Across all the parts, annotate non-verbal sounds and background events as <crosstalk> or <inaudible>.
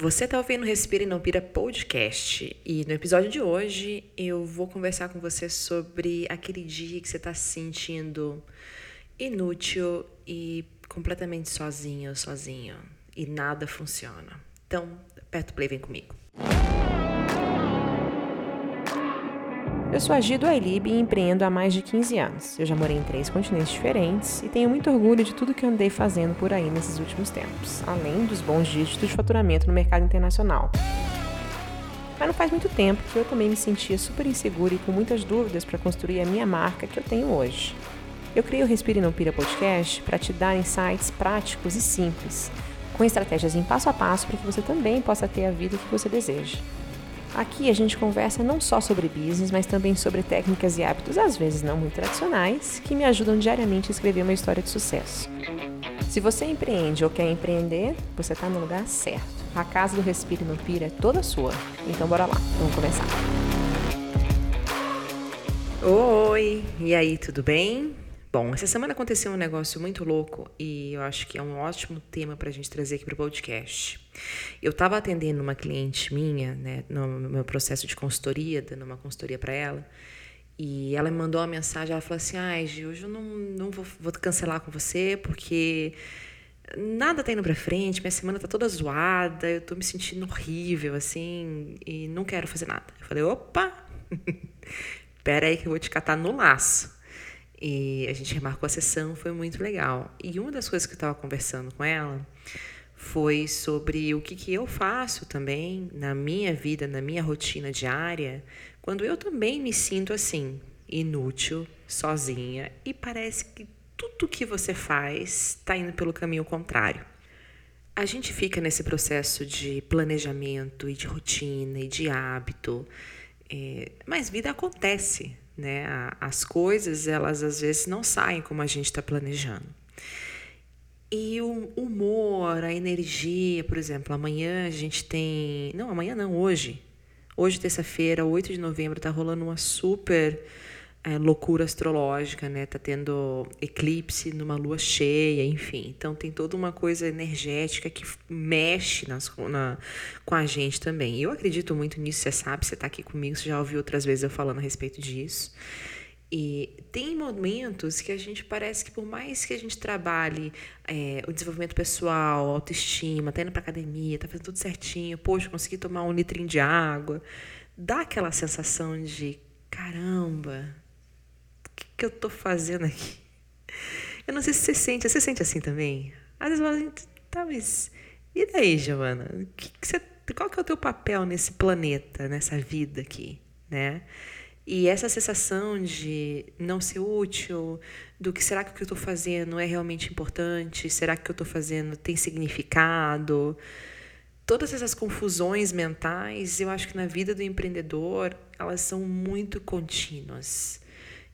Você está ouvindo Respira e Não Pira podcast e no episódio de hoje eu vou conversar com você sobre aquele dia que você está se sentindo inútil e completamente sozinho sozinho e nada funciona. Então, aperta o play, vem comigo. Eu sou a Gido Ailib e empreendo há mais de 15 anos. Eu já morei em três continentes diferentes e tenho muito orgulho de tudo que andei fazendo por aí nesses últimos tempos, além dos bons dígitos de faturamento no mercado internacional. Mas não faz muito tempo que eu também me sentia super insegura e com muitas dúvidas para construir a minha marca que eu tenho hoje. Eu criei o Respire Não Pira podcast para te dar insights práticos e simples, com estratégias em passo a passo para que você também possa ter a vida que você deseja. Aqui a gente conversa não só sobre business, mas também sobre técnicas e hábitos, às vezes não muito tradicionais, que me ajudam diariamente a escrever uma história de sucesso. Se você empreende ou quer empreender, você está no lugar certo. A casa do Respire no Pira é toda sua. Então bora lá, vamos começar. Oi, e aí, tudo bem? Bom, essa semana aconteceu um negócio muito louco e eu acho que é um ótimo tema para a gente trazer aqui para o podcast. Eu estava atendendo uma cliente minha, né, no meu processo de consultoria, dando uma consultoria para ela, e ela me mandou uma mensagem. Ela falou assim: Ai, Gil, hoje eu não, não vou, vou cancelar com você porque nada tá indo para frente, minha semana tá toda zoada, eu tô me sentindo horrível, assim, e não quero fazer nada. Eu falei: opa, <laughs> pera aí que eu vou te catar no laço. E a gente remarcou a sessão, foi muito legal. E uma das coisas que eu estava conversando com ela foi sobre o que, que eu faço também na minha vida, na minha rotina diária, quando eu também me sinto assim, inútil, sozinha, e parece que tudo que você faz está indo pelo caminho contrário. A gente fica nesse processo de planejamento e de rotina e de hábito, é, mas vida acontece, né? As coisas, elas às vezes não saem como a gente está planejando. E o humor, a energia, por exemplo, amanhã a gente tem. Não, amanhã não, hoje. Hoje, terça-feira, 8 de novembro, tá rolando uma super é, loucura astrológica, né? Tá tendo eclipse numa lua cheia, enfim. Então tem toda uma coisa energética que mexe nas, na, com a gente também. Eu acredito muito nisso, você sabe, você tá aqui comigo, você já ouviu outras vezes eu falando a respeito disso. E tem momentos que a gente parece que por mais que a gente trabalhe é, o desenvolvimento pessoal, autoestima, tá indo pra academia, tá fazendo tudo certinho, poxa, consegui tomar um litrinho de água, dá aquela sensação de caramba, que eu tô fazendo aqui? Eu não sei se você sente, você sente assim também? Às vezes você fala assim, tá, mas e daí, Giovana? Que que você, qual que é o teu papel nesse planeta, nessa vida aqui, né? E essa sensação de não ser útil, do que será que o que eu estou fazendo é realmente importante? Será que o que eu estou fazendo tem significado? Todas essas confusões mentais, eu acho que na vida do empreendedor, elas são muito contínuas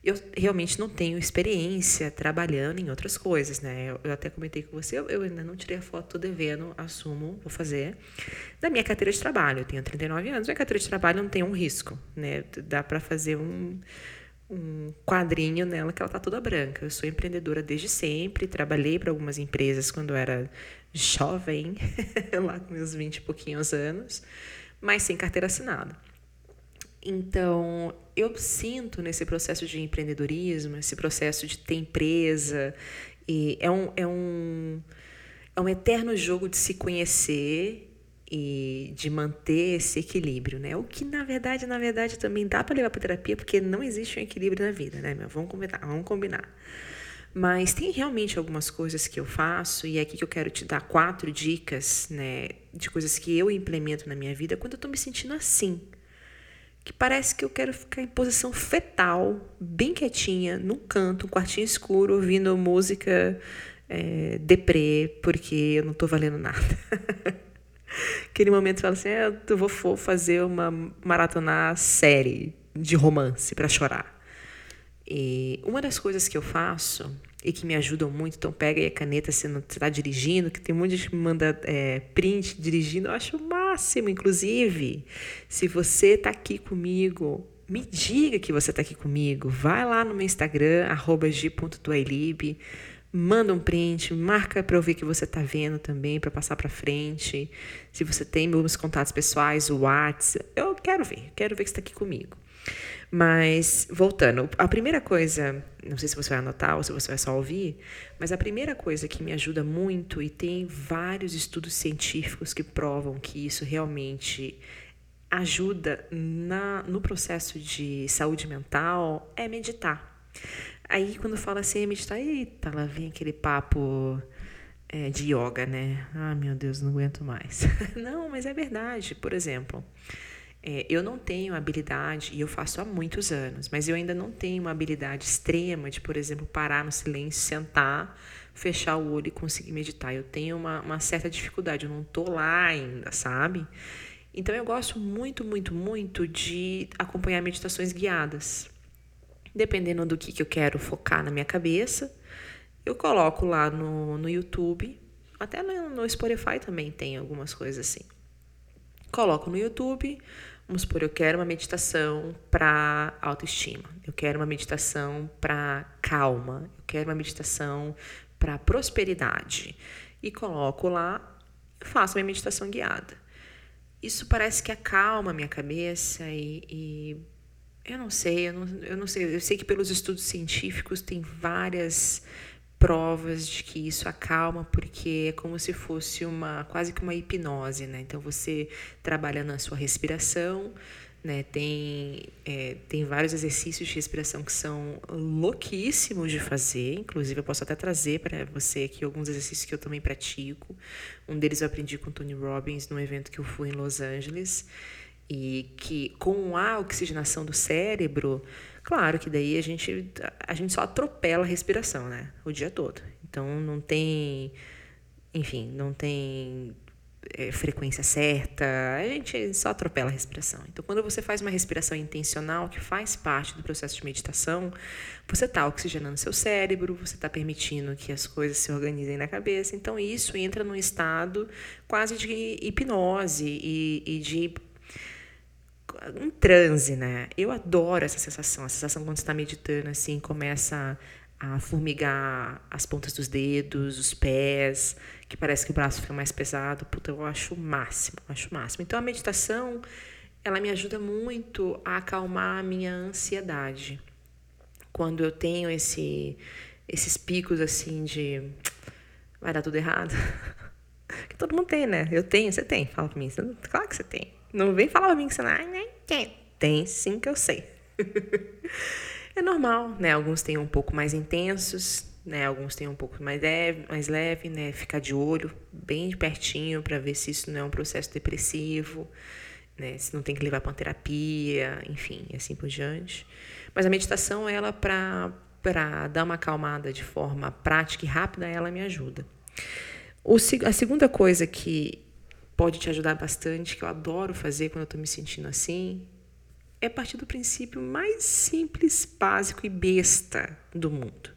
eu realmente não tenho experiência trabalhando em outras coisas, né? Eu, eu até comentei com você, eu, eu, ainda não tirei a foto, tô devendo, assumo, vou fazer. Da minha carteira de trabalho, eu tenho 39 anos, minha carteira de trabalho não tem um risco, né? Dá para fazer um, um quadrinho nela que ela tá toda branca. Eu sou empreendedora desde sempre, trabalhei para algumas empresas quando eu era jovem, <laughs> lá com meus 20 e pouquinhos anos, mas sem carteira assinada. Então, eu sinto nesse processo de empreendedorismo, esse processo de ter empresa, e é um, é um, é um eterno jogo de se conhecer e de manter esse equilíbrio, né? O que na verdade, na verdade também dá para levar para terapia, porque não existe um equilíbrio na vida, né? Vamos combinar, vamos combinar. Mas tem realmente algumas coisas que eu faço e é aqui que eu quero te dar quatro dicas, né, de coisas que eu implemento na minha vida quando eu tô me sentindo assim, que parece que eu quero ficar em posição fetal, bem quietinha, num canto, um quartinho escuro, ouvindo música é, deprê, porque eu não estou valendo nada. <laughs> Aquele momento fala assim, é, eu vou fazer uma maratona série de romance para chorar. E uma das coisas que eu faço e que me ajudam muito. Então, pega aí a caneta se você está dirigindo, que tem um monte de gente que manda é, print dirigindo. Eu acho o máximo, inclusive. Se você está aqui comigo, me diga que você está aqui comigo. Vai lá no meu Instagram, g.duailib, manda um print, marca para eu ver que você está vendo também, para passar para frente. Se você tem meus contatos pessoais, o WhatsApp, eu quero ver, quero ver que está aqui comigo. Mas, voltando, a primeira coisa, não sei se você vai anotar ou se você vai só ouvir, mas a primeira coisa que me ajuda muito, e tem vários estudos científicos que provam que isso realmente ajuda na, no processo de saúde mental, é meditar. Aí, quando fala assim, é meditar, eita, lá vem aquele papo é, de yoga, né? Ah, meu Deus, não aguento mais. <laughs> não, mas é verdade. Por exemplo, é, eu não tenho habilidade, e eu faço há muitos anos, mas eu ainda não tenho uma habilidade extrema de, por exemplo, parar no silêncio, sentar, fechar o olho e conseguir meditar. Eu tenho uma, uma certa dificuldade, eu não tô lá ainda, sabe? Então eu gosto muito, muito, muito de acompanhar meditações guiadas. Dependendo do que, que eu quero focar na minha cabeça, eu coloco lá no, no YouTube, até no, no Spotify também tem algumas coisas assim. Coloco no YouTube, Vamos supor, eu quero uma meditação para autoestima, eu quero uma meditação para calma, eu quero uma meditação para prosperidade. E coloco lá, faço minha meditação guiada. Isso parece que acalma a minha cabeça e, e eu não sei, eu não, eu não sei, eu sei que pelos estudos científicos tem várias provas de que isso acalma, porque é como se fosse uma quase que uma hipnose, né? Então você trabalha na sua respiração, né? Tem, é, tem vários exercícios de respiração que são louquíssimos de fazer. Inclusive, eu posso até trazer para você aqui alguns exercícios que eu também pratico. Um deles eu aprendi com Tony Robbins num evento que eu fui em Los Angeles. E que com a oxigenação do cérebro, Claro que daí a gente, a gente só atropela a respiração, né? O dia todo. Então não tem, enfim, não tem é, frequência certa, a gente só atropela a respiração. Então, quando você faz uma respiração intencional, que faz parte do processo de meditação, você está oxigenando seu cérebro, você está permitindo que as coisas se organizem na cabeça. Então, isso entra num estado quase de hipnose e, e de um transe, né? Eu adoro essa sensação, a sensação quando está meditando, assim, começa a formigar as pontas dos dedos, os pés, que parece que o braço fica mais pesado. Puta, eu acho o máximo, acho o máximo. Então a meditação, ela me ajuda muito a acalmar a minha ansiedade. Quando eu tenho esse, esses picos assim de vai dar tudo errado. <laughs> que todo mundo tem, né? Eu tenho, você tem. Fala pra mim. Claro que você tem. Não vem falar pra mim que você não tem. Tem sim que eu sei. <laughs> é normal, né? Alguns têm um pouco mais intensos, né? Alguns têm um pouco mais leve, mais leve, né? Ficar de olho bem de pertinho para ver se isso não é um processo depressivo, né? Se não tem que levar para terapia, enfim, assim por diante. Mas a meditação, ela para para dar uma acalmada de forma prática e rápida, ela me ajuda. O, a segunda coisa que pode te ajudar bastante, que eu adoro fazer quando eu estou me sentindo assim, é partir do princípio mais simples, básico e besta do mundo.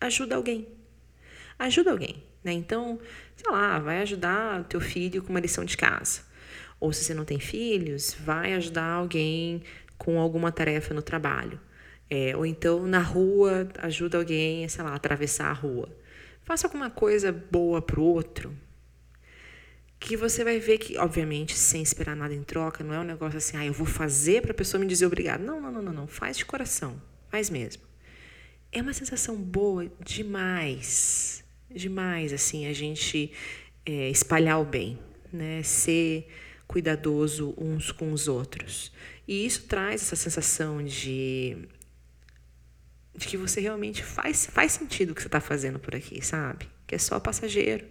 Ajuda alguém. Ajuda alguém. Né? Então, sei lá, vai ajudar o teu filho com uma lição de casa. Ou se você não tem filhos, vai ajudar alguém com alguma tarefa no trabalho. É, ou então na rua, ajuda alguém, sei lá, a atravessar a rua. Faça alguma coisa boa pro outro, que você vai ver que, obviamente, sem esperar nada em troca, não é um negócio assim, ah, eu vou fazer para a pessoa me dizer obrigado. Não, não, não, não, não. Faz de coração. Faz mesmo. É uma sensação boa demais. Demais, assim, a gente é, espalhar o bem, né? Ser cuidadoso uns com os outros. E isso traz essa sensação de de que você realmente faz, faz sentido o que você está fazendo por aqui, sabe? Que é só passageiro.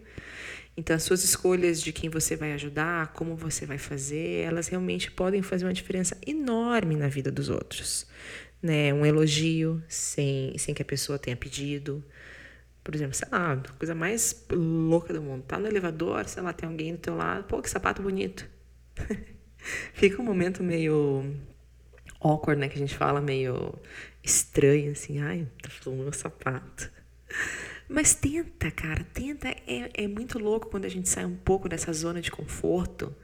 Então, as suas escolhas de quem você vai ajudar, como você vai fazer, elas realmente podem fazer uma diferença enorme na vida dos outros. Né? Um elogio sem, sem que a pessoa tenha pedido. Por exemplo, sei lá, coisa mais louca do mundo. Tá no elevador, sei lá, tem alguém do teu lado. Pô, que sapato bonito. <laughs> Fica um momento meio awkward, né? Que a gente fala meio estranho, assim. Ai, tá falando meu sapato. Mas tenta, cara, tenta. É, é muito louco quando a gente sai um pouco dessa zona de conforto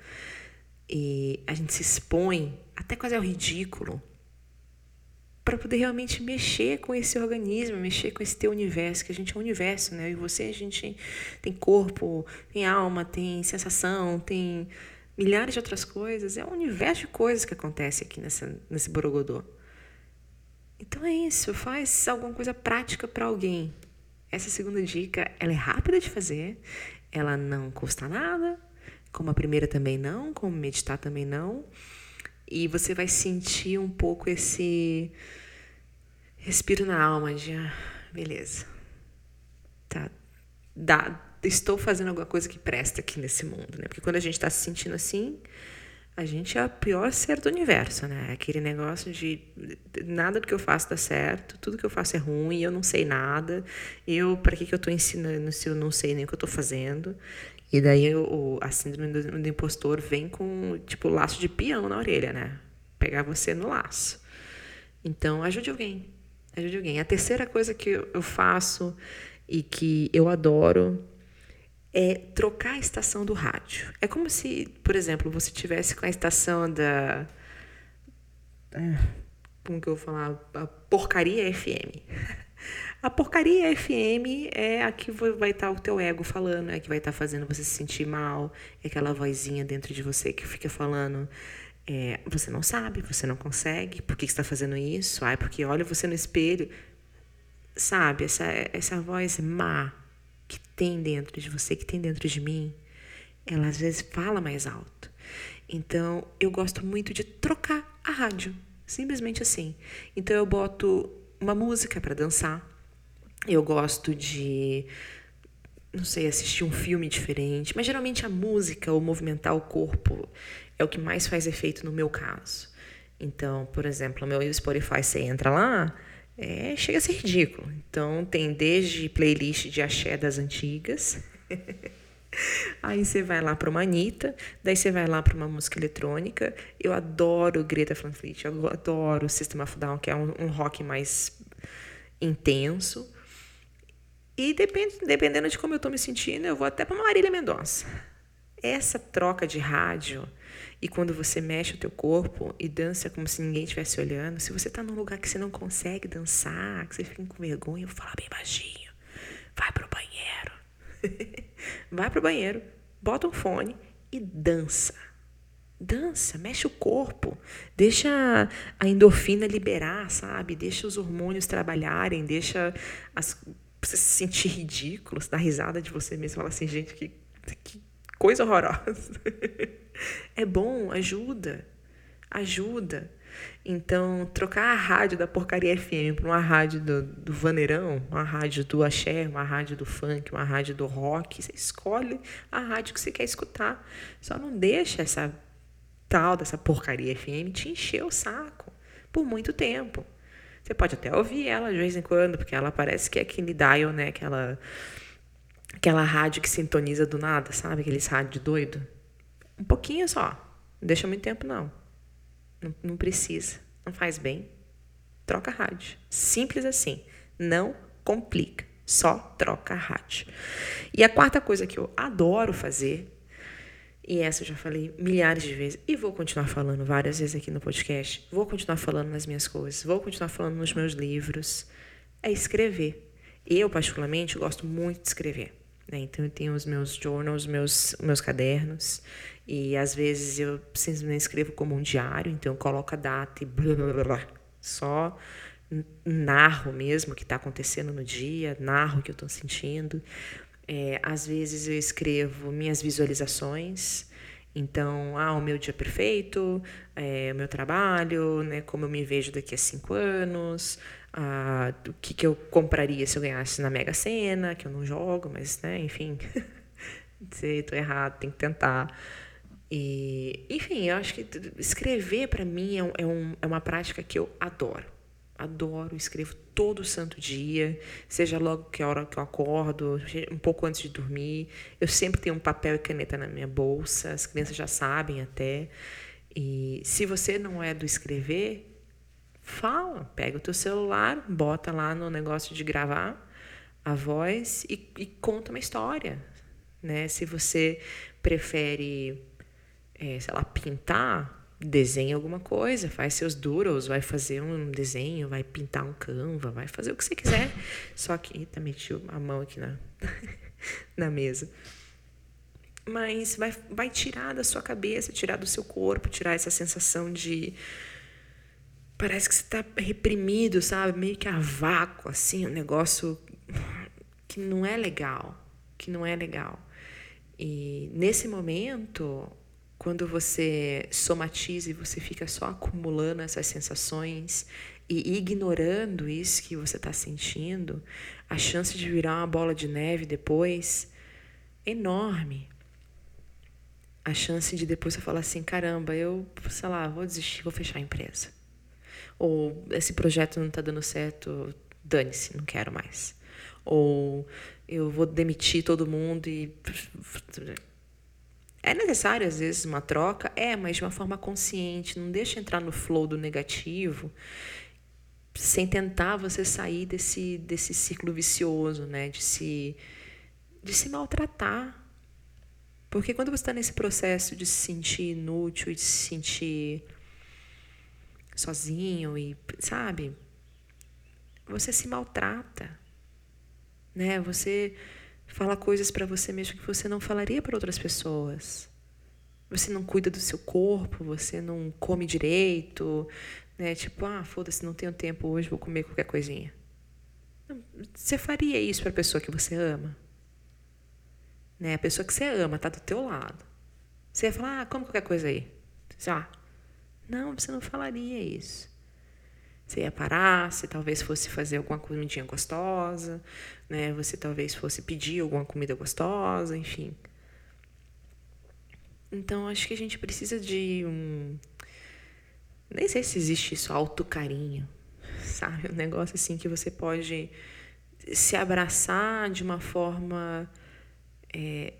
e a gente se expõe até quase ao ridículo. para poder realmente mexer com esse organismo, mexer com esse teu universo, que a gente é um universo, né? E você, a gente tem corpo, tem alma, tem sensação, tem milhares de outras coisas. É um universo de coisas que acontece aqui nessa, nesse borogodô. Então é isso, faz alguma coisa prática para alguém. Essa segunda dica, ela é rápida de fazer, ela não custa nada, como a primeira também não, como meditar também não. E você vai sentir um pouco esse respiro na alma de, ah, beleza. Tá, dá, estou fazendo alguma coisa que presta aqui nesse mundo, né? Porque quando a gente está se sentindo assim, a gente é o pior ser do universo, né? Aquele negócio de nada do que eu faço dá certo, tudo que eu faço é ruim, eu não sei nada. Eu, para que que eu estou ensinando se eu não sei nem o que eu estou fazendo? E daí o, a síndrome do, do impostor vem com, tipo, laço de peão na orelha, né? Pegar você no laço. Então, ajude alguém. Ajude alguém. A terceira coisa que eu faço e que eu adoro é trocar a estação do rádio. É como se, por exemplo, você tivesse com a estação da. É, como que eu vou falar? A porcaria FM. <laughs> A porcaria FM é a que vai estar tá o teu ego falando, é a que vai estar tá fazendo você se sentir mal, é aquela vozinha dentro de você que fica falando. É, você não sabe, você não consegue, por que, você está fazendo isso? Ai, porque olha você no espelho. Sabe, essa, essa voz má que tem dentro de você, que tem dentro de mim, ela às vezes fala mais alto. Então, eu gosto muito de trocar a rádio, simplesmente assim. Então, eu boto uma música para dançar, eu gosto de, não sei, assistir um filme diferente, mas geralmente a música ou movimentar o corpo é o que mais faz efeito no meu caso. Então, por exemplo, o meu Spotify, você entra lá, é, chega a ser ridículo. Então, tem desde playlist de axé das antigas. <laughs> Aí você vai lá para uma Anitta, daí você vai lá para uma música eletrônica. Eu adoro Greta Van Fleet, eu adoro System of Down, que é um, um rock mais intenso. E depend, dependendo de como eu estou me sentindo, eu vou até para Marília Mendonça. Essa troca de rádio e quando você mexe o teu corpo e dança como se ninguém estivesse olhando, se você está num lugar que você não consegue dançar, que você fica com vergonha, eu falar bem baixinho. Vai pro banheiro. <laughs> vai pro banheiro, bota um fone e dança. Dança, mexe o corpo, deixa a endorfina liberar, sabe? Deixa os hormônios trabalharem, deixa as você se sentir ridículo, dar risada de você mesmo, falar assim, gente, que, que coisa horrorosa. <laughs> é bom, ajuda, ajuda. Então, trocar a rádio da porcaria FM para uma rádio do, do vaneirão, uma rádio do axé, uma rádio do funk, uma rádio do rock, você escolhe a rádio que você quer escutar. Só não deixa essa tal dessa porcaria FM te encher o saco por muito tempo. Você pode até ouvir ela de vez em quando, porque ela parece que é aquele dial, né? Aquela, aquela rádio que sintoniza do nada, sabe? Aqueles rádio doido. Um pouquinho só. Não deixa muito tempo, não. Não, não precisa. Não faz bem. Troca a rádio. Simples assim. Não complica. Só troca a rádio. E a quarta coisa que eu adoro fazer e essa eu já falei milhares de vezes e vou continuar falando várias vezes aqui no podcast. Vou continuar falando nas minhas coisas, vou continuar falando nos meus livros. É escrever. Eu, particularmente, gosto muito de escrever. Né? Então, eu tenho os meus journals, meus, meus cadernos. E às vezes eu simplesmente escrevo como um diário. Então, eu coloco a data e blá blá blá. Só narro mesmo o que está acontecendo no dia, narro o que eu estou sentindo. É, às vezes eu escrevo minhas visualizações, então, ah, o meu dia perfeito, é, o meu trabalho, né, como eu me vejo daqui a cinco anos, ah, o que, que eu compraria se eu ganhasse na Mega Sena, que eu não jogo, mas, né, enfim, <laughs> sei, tô errado, tem que tentar. E, enfim, eu acho que escrever para mim é, é, um, é uma prática que eu adoro. Adoro, escrevo todo santo dia, seja logo que a hora que eu acordo, um pouco antes de dormir. Eu sempre tenho um papel e caneta na minha bolsa, as crianças já sabem até. E se você não é do escrever, fala, pega o teu celular, bota lá no negócio de gravar a voz e, e conta uma história, né? Se você prefere, é, sei lá, pintar, desenha alguma coisa, faz seus doodles, vai fazer um desenho, vai pintar um canva, vai fazer o que você quiser. <laughs> Só que, eita, meti a mão aqui na, <laughs> na mesa. Mas vai, vai tirar da sua cabeça, tirar do seu corpo, tirar essa sensação de. Parece que você está reprimido, sabe? Meio que a vácuo, assim, um negócio que não é legal. Que não é legal. E nesse momento, quando você somatiza e você fica só acumulando essas sensações e ignorando isso que você está sentindo, a chance de virar uma bola de neve depois é enorme. A chance de depois você falar assim: caramba, eu, sei lá, vou desistir, vou fechar a empresa. Ou esse projeto não está dando certo, dane-se, não quero mais. Ou eu vou demitir todo mundo e é necessário, às vezes, uma troca? É, mas de uma forma consciente. Não deixa entrar no flow do negativo sem tentar você sair desse, desse ciclo vicioso, né? De se, de se maltratar. Porque quando você está nesse processo de se sentir inútil e de se sentir sozinho e, sabe? Você se maltrata, né? Você fala coisas para você mesmo que você não falaria para outras pessoas. Você não cuida do seu corpo, você não come direito, né? Tipo, ah, foda-se, não tenho tempo hoje, vou comer qualquer coisinha. Você faria isso para a pessoa que você ama? Né? A pessoa que você ama está do teu lado. Você ia falar, ah, come qualquer coisa aí. Você, ah, não, você não falaria isso. Você ia parar, você talvez fosse fazer alguma comidinha gostosa, né? Você talvez fosse pedir alguma comida gostosa, enfim. Então, acho que a gente precisa de um. Nem sei se existe isso, autocarinho, sabe? Um negócio assim que você pode se abraçar de uma forma. É...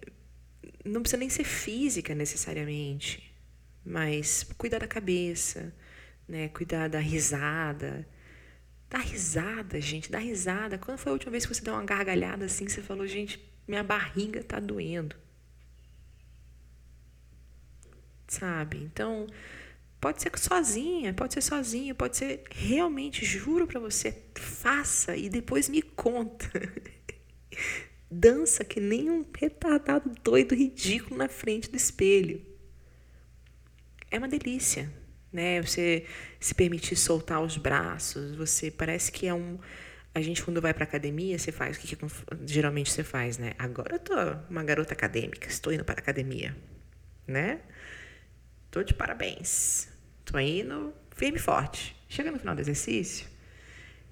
Não precisa nem ser física necessariamente, mas cuidar da cabeça, né? Cuidar da risada. Dá risada, gente, dá risada. Quando foi a última vez que você deu uma gargalhada assim, você falou, gente, minha barriga tá doendo. Sabe? Então, pode ser sozinha, pode ser sozinho, pode ser realmente, juro para você, faça e depois me conta. <laughs> Dança que nem um retardado doido ridículo na frente do espelho. É uma delícia né? Você se permitir soltar os braços, você parece que é um a gente quando vai para academia, você faz o que, que, geralmente você faz, né? Agora eu tô uma garota acadêmica, estou indo para academia, né? Tô de parabéns. Tô indo firme e forte. Chega no final do exercício,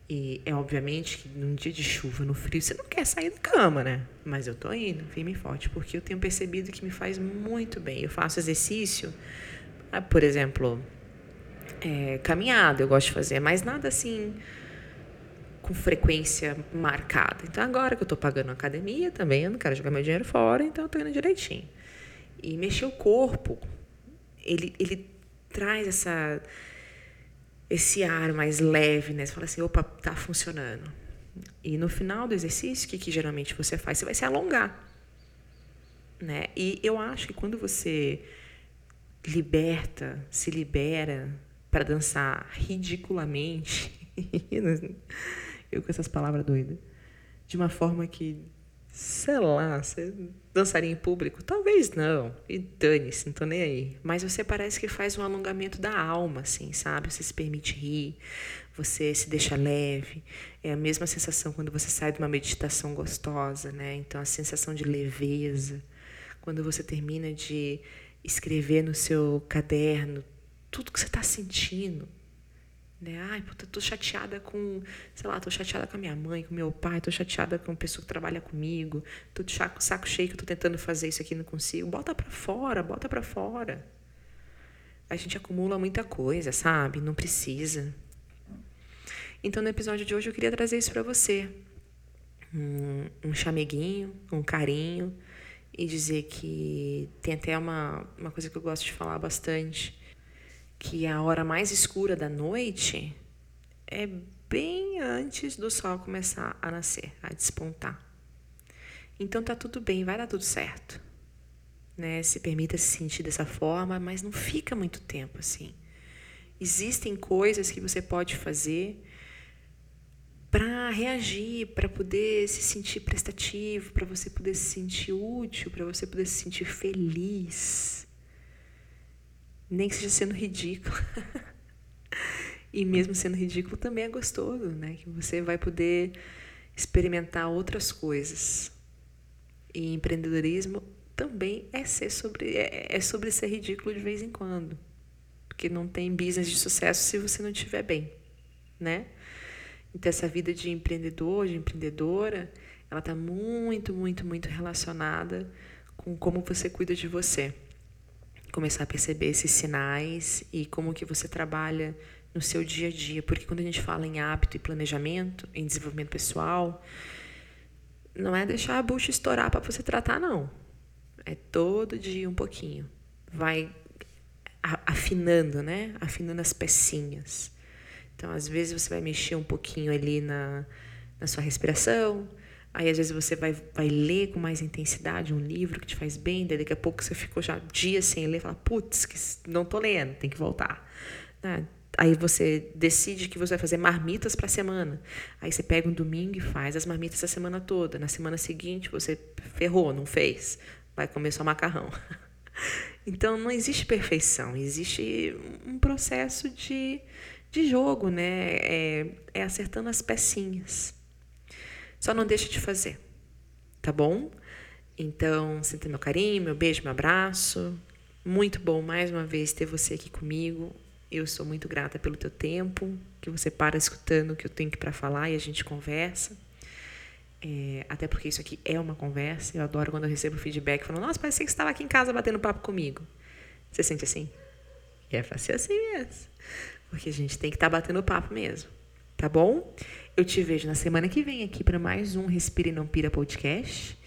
e é obviamente que num dia de chuva, no frio, você não quer sair da cama, né? Mas eu tô indo firme e forte, porque eu tenho percebido que me faz muito bem. Eu faço exercício, por exemplo, é, caminhada, eu gosto de fazer, mas nada assim com frequência marcada. Então agora que eu estou pagando academia também, eu não quero jogar meu dinheiro fora, então eu estou indo direitinho. E mexer o corpo, ele, ele traz essa esse ar mais leve, né? Você fala assim, opa, tá funcionando. E no final do exercício, o que, que geralmente você faz? Você vai se alongar. Né? E eu acho que quando você liberta, se libera para dançar ridiculamente, <laughs> eu com essas palavras doidas, de uma forma que, sei lá, você dançaria em público? Talvez não, e dane-se, não tô nem aí. Mas você parece que faz um alongamento da alma, assim, sabe? Você se permite rir, você se deixa leve. É a mesma sensação quando você sai de uma meditação gostosa, né? Então, a sensação de leveza. Quando você termina de escrever no seu caderno tudo que você está sentindo. Né? Ai, puta, tô chateada com, sei lá, tô chateada com a minha mãe, com meu pai, tô chateada com a pessoa que trabalha comigo, tô de saco, saco cheio que eu tô tentando fazer isso aqui e não consigo. Bota para fora, bota para fora. A gente acumula muita coisa, sabe? Não precisa. Então, no episódio de hoje, eu queria trazer isso para você. Um, um chameguinho, um carinho, e dizer que tem até uma, uma coisa que eu gosto de falar bastante, que a hora mais escura da noite é bem antes do sol começar a nascer, a despontar. Então tá tudo bem, vai dar tudo certo. né? Se permita se sentir dessa forma, mas não fica muito tempo assim. Existem coisas que você pode fazer para reagir, para poder se sentir prestativo, para você poder se sentir útil, para você poder se sentir feliz. Nem que seja sendo ridículo. <laughs> e mesmo sendo ridículo também é gostoso, né? Que você vai poder experimentar outras coisas. E empreendedorismo também é ser sobre é, é sobre ser ridículo de vez em quando. Porque não tem business de sucesso se você não estiver bem, né? Então, essa vida de empreendedor, de empreendedora, ela está muito, muito, muito relacionada com como você cuida de você. Começar a perceber esses sinais e como que você trabalha no seu dia a dia. Porque quando a gente fala em hábito e planejamento, em desenvolvimento pessoal, não é deixar a bucha estourar para você tratar, não. É todo dia um pouquinho. Vai afinando, né? Afinando as pecinhas. Então, às vezes você vai mexer um pouquinho ali na, na sua respiração, aí às vezes você vai, vai ler com mais intensidade um livro que te faz bem, daí daqui a pouco você ficou já dias sem ler, fala, putz, não tô lendo, tem que voltar. Né? Aí você decide que você vai fazer marmitas para a semana. Aí você pega um domingo e faz as marmitas a semana toda. Na semana seguinte você ferrou, não fez. Vai comer só macarrão. <laughs> Então não existe perfeição, existe um processo de de jogo, né? É, é acertando as pecinhas. Só não deixa de fazer, tá bom? Então, sinta meu carinho, meu beijo, meu abraço. Muito bom mais uma vez ter você aqui comigo. Eu sou muito grata pelo teu tempo, que você para escutando o que eu tenho para falar e a gente conversa. É, até porque isso aqui é uma conversa. Eu adoro quando eu recebo feedback falando: Nossa, parece que você estava aqui em casa batendo papo comigo. Você sente assim? É ser assim mesmo. Porque a gente tem que estar tá batendo papo mesmo. Tá bom? Eu te vejo na semana que vem aqui para mais um Respira e Não Pira podcast.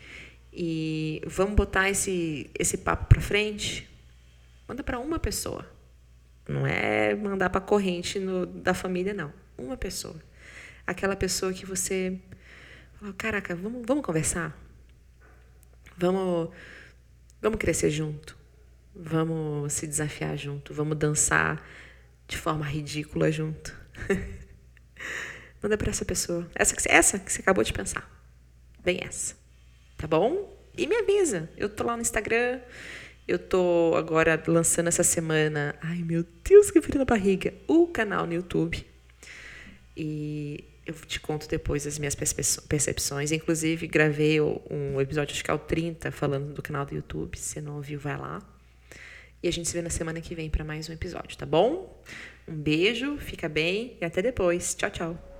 E vamos botar esse, esse papo para frente. Manda para uma pessoa. Não é mandar para corrente no, da família, não. Uma pessoa. Aquela pessoa que você fala, caraca, vamos, vamos conversar? Vamos, vamos crescer junto. Vamos se desafiar junto. Vamos dançar de forma ridícula junto. <laughs> Manda para essa pessoa. Essa que, essa que você acabou de pensar. Bem essa. Tá bom? E me avisa. Eu tô lá no Instagram. Eu tô agora lançando essa semana. Ai, meu Deus, que frio na barriga. O canal no YouTube. E eu te conto depois as minhas percepções. Inclusive, gravei um episódio, acho que é o 30, falando do canal do YouTube. Se não ouviu, vai lá. E a gente se vê na semana que vem para mais um episódio, tá bom? Um beijo, fica bem e até depois. Tchau, tchau.